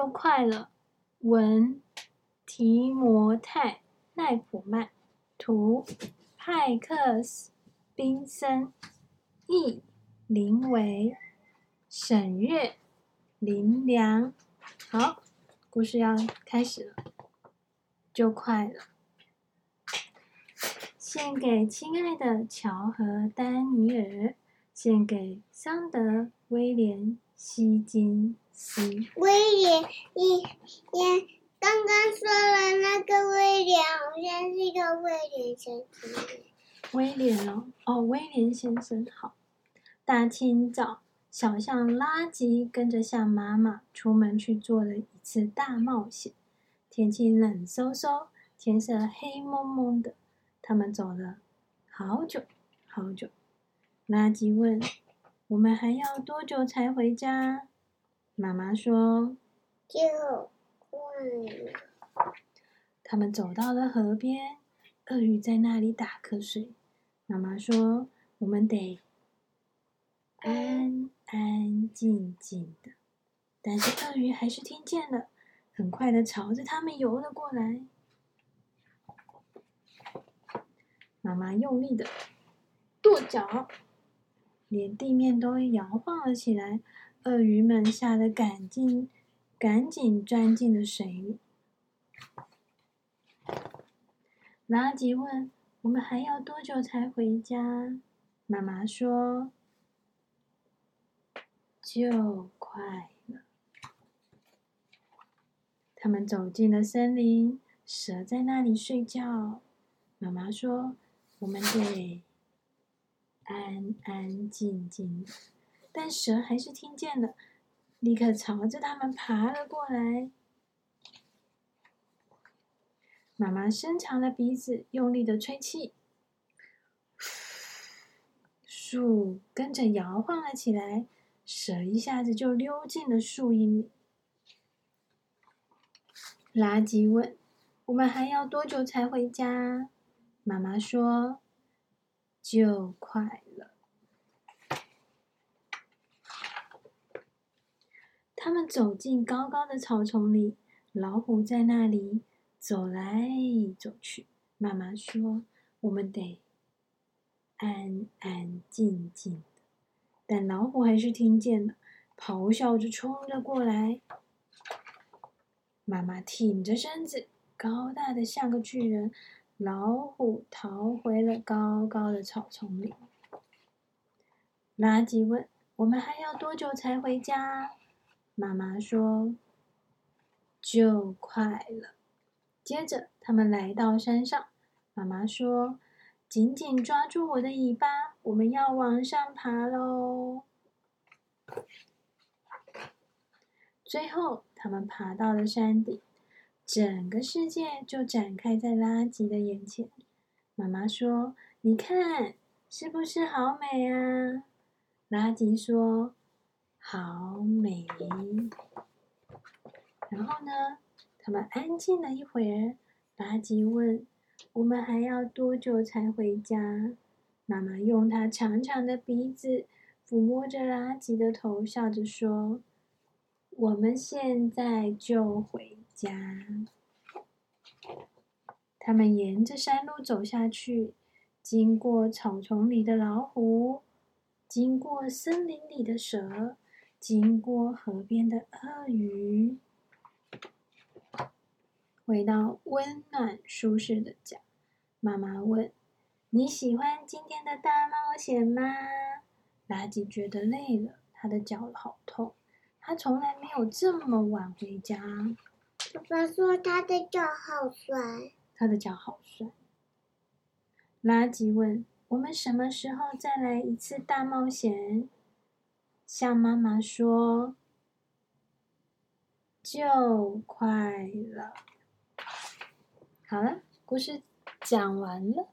就快了。文提摩泰奈普曼，图派克斯宾森，译林维，沈月林良。好，故事要开始了，就快了。献给亲爱的乔和丹尼尔，献给桑德威廉希金斯。威廉，你你刚刚说了那个威廉，好像是一个威廉先生。威廉哦，哦，威廉先生好。大清早，小象拉吉跟着象妈妈出门去做了一次大冒险。天气冷飕飕，天色黑蒙蒙的。他们走了好久好久。拉吉问：“我们还要多久才回家？”妈妈说：“就快了。”他们走到了河边，鳄鱼在那里打瞌睡。妈妈说：“我们得安安静静的。”但是鳄鱼还是听见了，很快的朝着他们游了过来。妈妈用力的跺脚，连地面都摇晃了起来。鳄鱼们吓得赶紧赶紧钻进了水里。拉吉问：“我们还要多久才回家？”妈妈说：“就快了。”他们走进了森林，蛇在那里睡觉。妈妈说。我们得安安静静，但蛇还是听见了，立刻朝着他们爬了过来。妈妈伸长了鼻子，用力的吹气，树跟着摇晃了起来，蛇一下子就溜进了树荫里。垃圾问：“我们还要多久才回家？”妈妈说：“就快了。”他们走进高高的草丛里，老虎在那里走来走去。妈妈说：“我们得安安静静的。”但老虎还是听见了，咆哮着冲了过来。妈妈挺着身子，高大的像个巨人。老虎逃回了高高的草丛里。拉吉问：“我们还要多久才回家？”妈妈说：“就快了。”接着，他们来到山上。妈妈说：“紧紧抓住我的尾巴，我们要往上爬喽！”最后，他们爬到了山顶。整个世界就展开在拉吉的眼前。妈妈说：“你看，是不是好美啊？”拉吉说：“好美。”然后呢，他们安静了一会儿。拉吉问：“我们还要多久才回家？”妈妈用她长长的鼻子抚摸着拉吉的头，笑着说：“我们现在就回。”家，他们沿着山路走下去，经过草丛里的老虎，经过森林里的蛇，经过河边的鳄鱼，回到温暖舒适的家。妈妈问：“你喜欢今天的大冒险吗？”拉吉觉得累了，他的脚好痛，他从来没有这么晚回家。爸爸说他的脚好酸。他的脚好酸。拉吉问：“我们什么时候再来一次大冒险？”向妈妈说：“就快了。”好了，故事讲完了。